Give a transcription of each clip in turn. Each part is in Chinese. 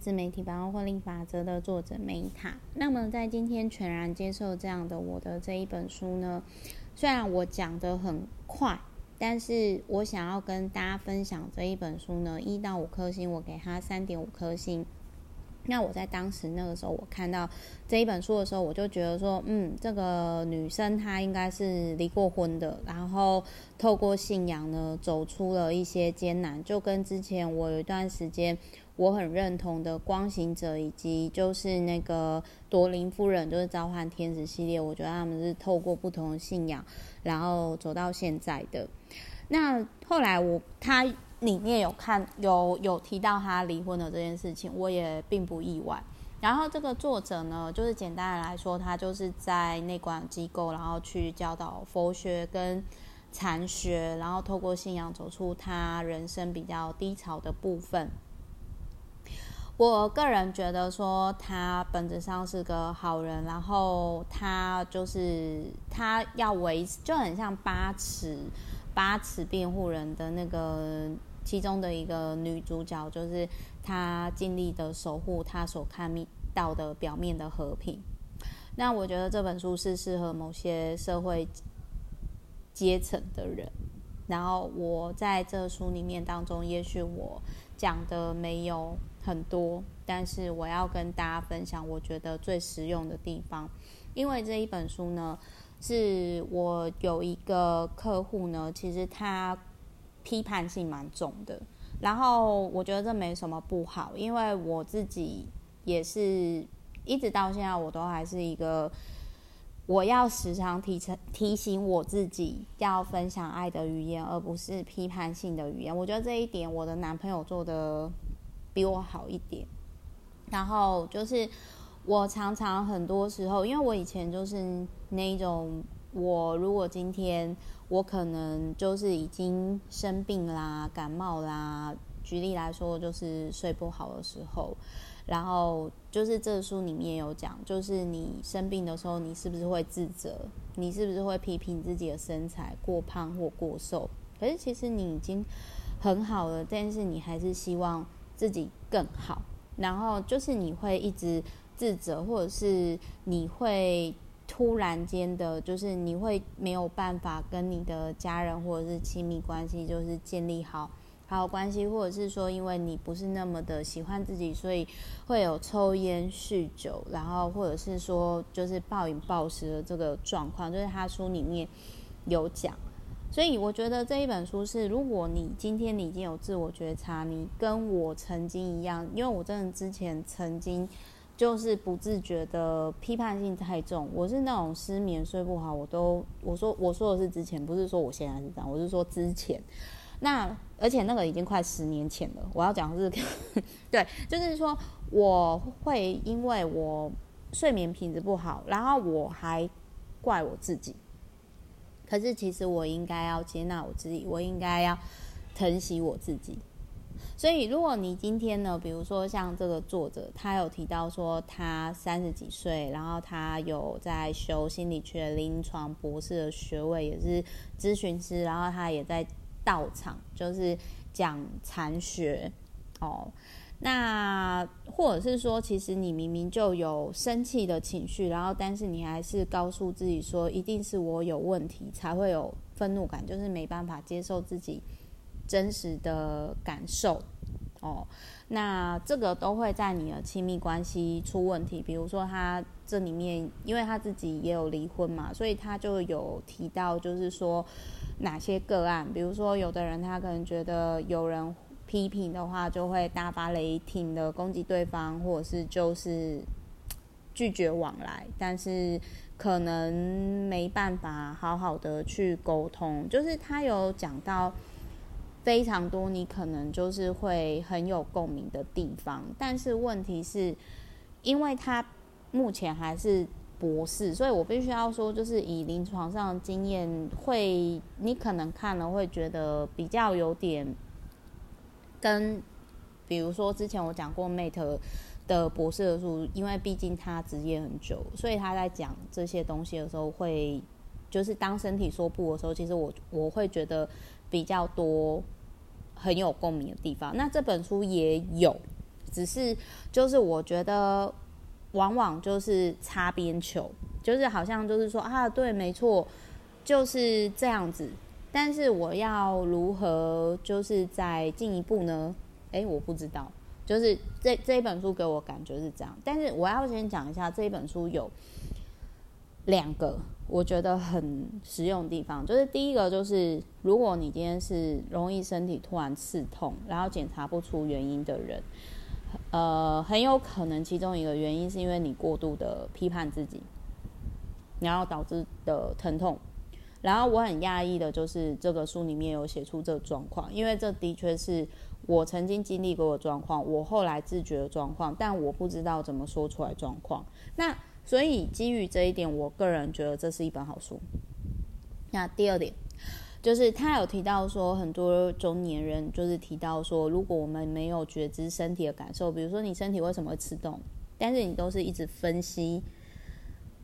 自媒体百万获利法则的作者梅塔。那么在今天全然接受这样的我的这一本书呢，虽然我讲的很快，但是我想要跟大家分享这一本书呢，一到五颗星，我给他三点五颗星。那我在当时那个时候，我看到这一本书的时候，我就觉得说，嗯，这个女生她应该是离过婚的，然后透过信仰呢，走出了一些艰难，就跟之前我有一段时间我很认同的光行者，以及就是那个朵琳夫人，就是召唤天使系列，我觉得他们是透过不同的信仰，然后走到现在的。那后来我他。里面有看有有提到他离婚的这件事情，我也并不意外。然后这个作者呢，就是简单的来说，他就是在内观机构，然后去教导佛学跟禅学，然后透过信仰走出他人生比较低潮的部分。我个人觉得说，他本质上是个好人，然后他就是他要维持，就很像八尺八尺辩护人的那个。其中的一个女主角，就是她尽力的守护她所看到的表面的和平。那我觉得这本书是适合某些社会阶层的人。然后我在这书里面当中，也许我讲的没有很多，但是我要跟大家分享我觉得最实用的地方。因为这一本书呢，是我有一个客户呢，其实他。批判性蛮重的，然后我觉得这没什么不好，因为我自己也是一直到现在，我都还是一个我要时常提成提醒我自己要分享爱的语言，而不是批判性的语言。我觉得这一点我的男朋友做得比我好一点。然后就是我常常很多时候，因为我以前就是那种，我如果今天。我可能就是已经生病啦、感冒啦。举例来说，就是睡不好的时候，然后就是这书里面有讲，就是你生病的时候，你是不是会自责？你是不是会批评自己的身材过胖或过瘦？可是其实你已经很好了，但是你还是希望自己更好。然后就是你会一直自责，或者是你会。突然间的，就是你会没有办法跟你的家人或者是亲密关系，就是建立好好关系，或者是说，因为你不是那么的喜欢自己，所以会有抽烟、酗酒，然后或者是说，就是暴饮暴食的这个状况，就是他书里面有讲。所以我觉得这一本书是，如果你今天你已经有自我觉察，你跟我曾经一样，因为我真的之前曾经。就是不自觉的批判性太重，我是那种失眠睡不好，我都我说我说的是之前，不是说我现在是这样，我是说之前。那而且那个已经快十年前了，我要讲是，对，就是说我会因为我睡眠品质不好，然后我还怪我自己。可是其实我应该要接纳我自己，我应该要疼惜我自己。所以，如果你今天呢，比如说像这个作者，他有提到说他三十几岁，然后他有在修心理学临床博士的学位，也是咨询师，然后他也在道场就是讲禅学哦。那或者是说，其实你明明就有生气的情绪，然后但是你还是告诉自己说，一定是我有问题才会有愤怒感，就是没办法接受自己。真实的感受哦，那这个都会在你的亲密关系出问题。比如说，他这里面，因为他自己也有离婚嘛，所以他就有提到，就是说哪些个案，比如说有的人他可能觉得有人批评的话，就会大发雷霆的攻击对方，或者是就是拒绝往来，但是可能没办法好好的去沟通。就是他有讲到。非常多，你可能就是会很有共鸣的地方，但是问题是，因为他目前还是博士，所以我必须要说，就是以临床上的经验，会你可能看了会觉得比较有点跟，比如说之前我讲过 Mate 的博士的书，因为毕竟他职业很久，所以他在讲这些东西的时候，会就是当身体说不的时候，其实我我会觉得。比较多很有共鸣的地方，那这本书也有，只是就是我觉得往往就是擦边球，就是好像就是说啊，对，没错，就是这样子。但是我要如何就是再进一步呢？诶，我不知道。就是这这一本书给我感觉是这样，但是我要先讲一下这一本书有两个我觉得很实用的地方。就是第一个就是，如果你今天是容易身体突然刺痛，然后检查不出原因的人，呃，很有可能其中一个原因是因为你过度的批判自己，然后导致的疼痛。然后我很讶异的就是这个书里面有写出这个状况，因为这的确是。我曾经经历过的状况，我后来自觉的状况，但我不知道怎么说出来状况。那所以基于这一点，我个人觉得这是一本好书。那第二点，就是他有提到说，很多中年人就是提到说，如果我们没有觉知身体的感受，比如说你身体为什么会刺痛，但是你都是一直分析。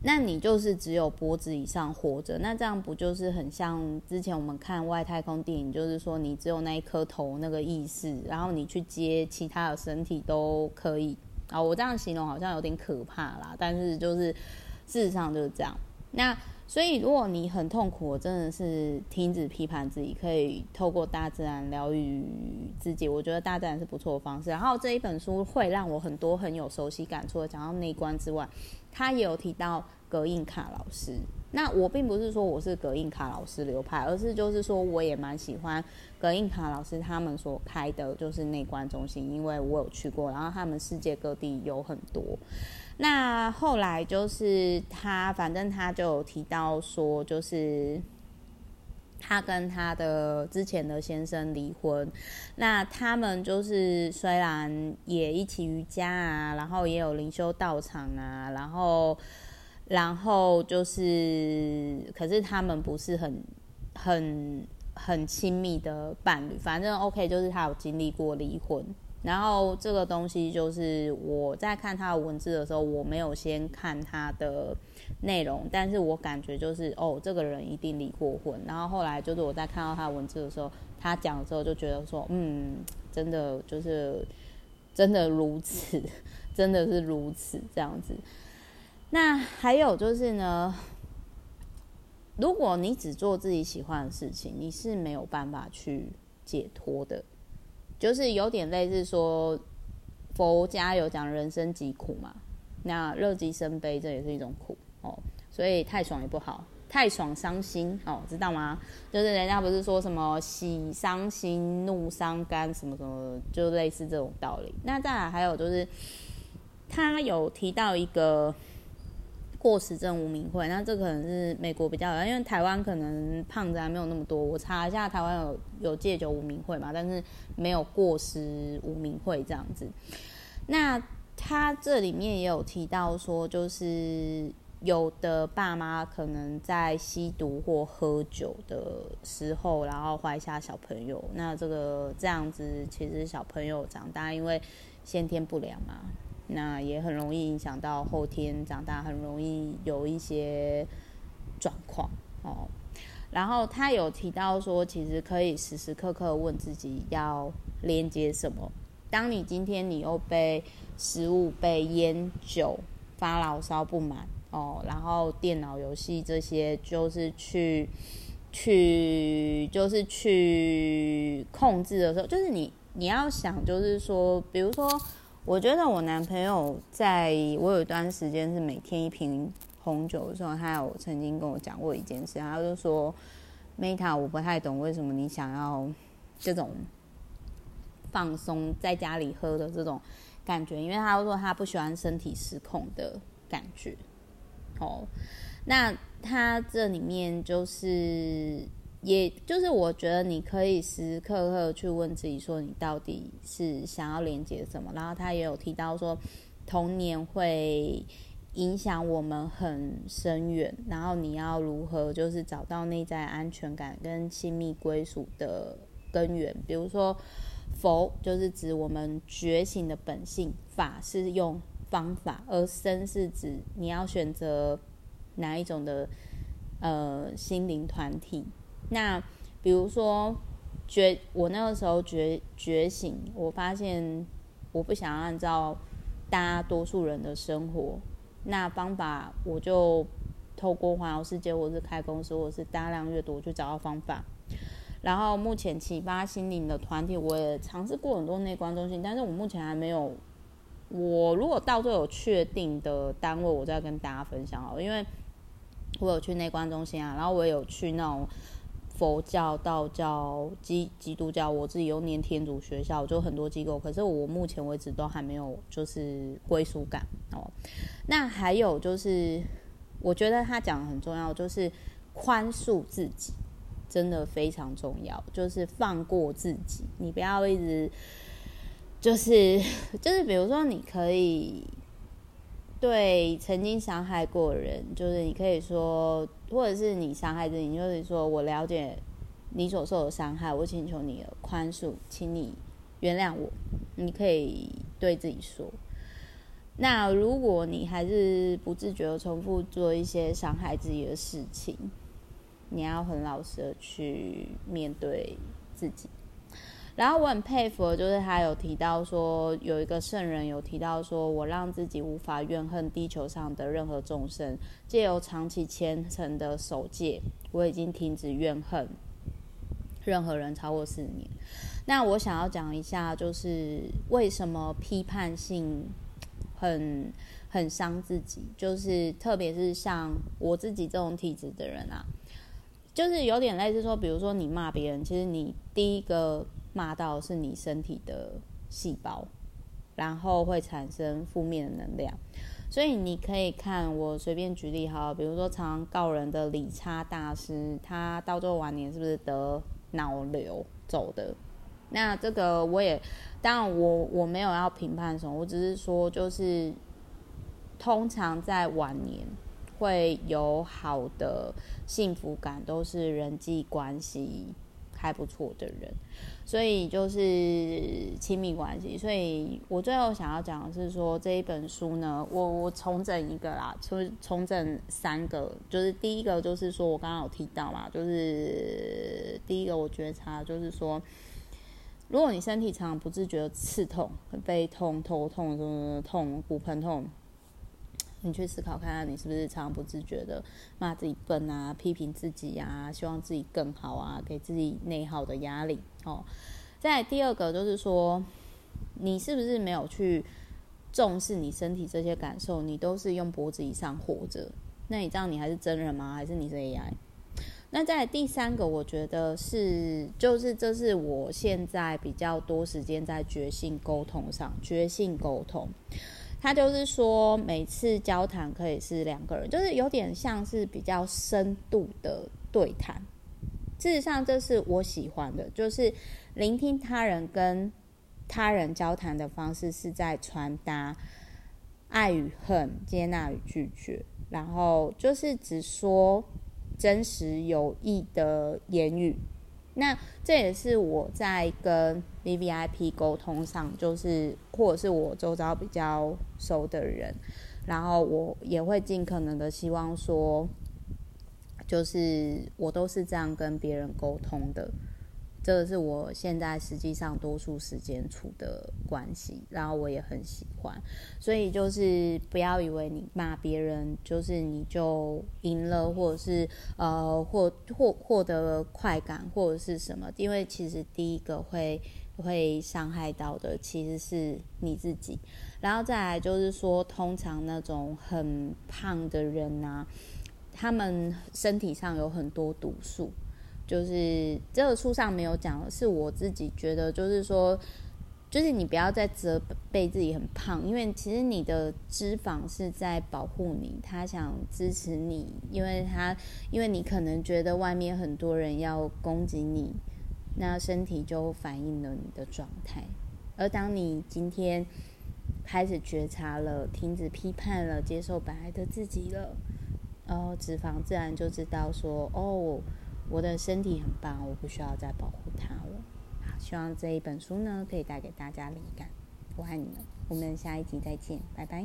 那你就是只有脖子以上活着，那这样不就是很像之前我们看外太空电影，就是说你只有那一颗头那个意识，然后你去接其他的身体都可以啊。我这样形容好像有点可怕啦，但是就是事实上就是这样。那所以如果你很痛苦，我真的是停止批判自己，可以透过大自然疗愈自己。我觉得大自然是不错的方式。然后这一本书会让我很多很有熟悉感，除了讲到内观之外。他也有提到葛印卡老师，那我并不是说我是葛印卡老师流派，而是就是说我也蛮喜欢葛印卡老师他们所开的就是内观中心，因为我有去过，然后他们世界各地有很多。那后来就是他，反正他就有提到说，就是。他跟他的之前的先生离婚，那他们就是虽然也一起瑜伽啊，然后也有灵修道场啊，然后，然后就是，可是他们不是很很很亲密的伴侣。反正 OK，就是他有经历过离婚。然后这个东西就是我在看他的文字的时候，我没有先看他的内容，但是我感觉就是哦，这个人一定离过婚。然后后来就是我在看到他的文字的时候，他讲的时候就觉得说，嗯，真的就是真的如此，真的是如此这样子。那还有就是呢，如果你只做自己喜欢的事情，你是没有办法去解脱的。就是有点类似说，佛家有讲人生疾苦嘛，那乐极生悲这也是一种苦哦，所以太爽也不好，太爽伤心哦，知道吗？就是人家不是说什么喜伤心、怒伤肝什么什么，就类似这种道理。那再来还有就是，他有提到一个。过食症无名会，那这可能是美国比较有，因为台湾可能胖子还没有那么多。我查一下，台湾有有戒酒无名会嘛，但是没有过食无名会这样子。那他这里面也有提到说，就是有的爸妈可能在吸毒或喝酒的时候，然后怀下小朋友。那这个这样子，其实小朋友长大，因为先天不良嘛。那也很容易影响到后天长大，很容易有一些状况哦。然后他有提到说，其实可以时时刻刻问自己要连接什么。当你今天你又被食物、被烟酒发牢骚不满哦，然后电脑游戏这些就是去去就是去控制的时候，就是你你要想，就是说，比如说。我觉得我男朋友在我有一段时间是每天一瓶红酒的时候，他有曾经跟我讲过一件事，他就说：“Meta，我不太懂为什么你想要这种放松在家里喝的这种感觉，因为他说他不喜欢身体失控的感觉。”哦，那他这里面就是。也就是我觉得你可以时时刻刻去问自己，说你到底是想要连接什么。然后他也有提到说，童年会影响我们很深远。然后你要如何就是找到内在安全感跟亲密归属的根源？比如说佛就是指我们觉醒的本性，法是用方法，而身是指你要选择哪一种的呃心灵团体。那比如说觉，我那个时候觉觉醒，我发现我不想要按照大多数人的生活，那方法我就透过环游世界，或者是开公司，或是大量阅读去找到方法。然后目前启发心灵的团体，我也尝试过很多内观中心，但是我目前还没有。我如果到最后有确定的单位，我再跟大家分享好。因为我有去内观中心啊，然后我也有去那种佛教、道教、基基督教，我自己又念天主学校，就很多机构。可是我目前为止都还没有就是归属感哦。那还有就是，我觉得他讲的很重要，就是宽恕自己，真的非常重要，就是放过自己，你不要一直。就是就是，比如说，你可以对曾经伤害过人，就是你可以说，或者是你伤害自己，就是说我了解你所受的伤害，我请求你的宽恕，请你原谅我。你可以对自己说。那如果你还是不自觉的重复做一些伤害自己的事情，你要很老实的去面对自己。然后我很佩服就是他有提到说，有一个圣人有提到说，我让自己无法怨恨地球上的任何众生，借由长期虔诚的守戒，我已经停止怨恨任何人超过四年。那我想要讲一下，就是为什么批判性很很伤自己，就是特别是像我自己这种体质的人啊，就是有点类似说，比如说你骂别人，其实你第一个。骂到是你身体的细胞，然后会产生负面的能量，所以你可以看我随便举例哈，比如说常告人的理查大师，他到最后晚年是不是得脑瘤走的？那这个我也当然我我没有要评判什么，我只是说就是通常在晚年会有好的幸福感，都是人际关系还不错的人。所以就是亲密关系，所以我最后想要讲的是说，这一本书呢，我我重整一个啦，重重整三个，就是第一个就是说我刚刚有提到嘛，就是第一个我觉察就是说，如果你身体常常不自觉的刺痛、背痛、头痛、什么痛、骨盆痛。你去思考看看，你是不是常常不自觉的骂自己笨啊，批评自己啊，希望自己更好啊，给自己内耗的压力哦。再第二个就是说，你是不是没有去重视你身体这些感受？你都是用脖子以上活着，那你这样你还是真人吗？还是你是 AI？那再来第三个，我觉得是，就是这是我现在比较多时间在觉性沟通上，觉性沟通。他就是说，每次交谈可以是两个人，就是有点像是比较深度的对谈。事实上，这是我喜欢的，就是聆听他人跟他人交谈的方式，是在传达爱与恨、接纳与拒绝，然后就是只说真实有益的言语。那这也是我在跟 VVIP 沟通上，就是或者是我周遭比较熟的人，然后我也会尽可能的希望说，就是我都是这样跟别人沟通的。这个是我现在实际上多数时间处的关系，然后我也很喜欢，所以就是不要以为你骂别人就是你就赢了，或者是呃获获获得快感或者是什么，因为其实第一个会会伤害到的其实是你自己，然后再来就是说，通常那种很胖的人啊，他们身体上有很多毒素。就是这个书上没有讲，是我自己觉得，就是说，就是你不要再责备自己很胖，因为其实你的脂肪是在保护你，他想支持你，因为他因为你可能觉得外面很多人要攻击你，那身体就反映了你的状态。而当你今天开始觉察了，停止批判了，接受本来的自己了，然后脂肪自然就知道说，哦。我的身体很棒，我不需要再保护它了。好，希望这一本书呢，可以带给大家灵感。我爱你们，我们下一集再见，拜拜。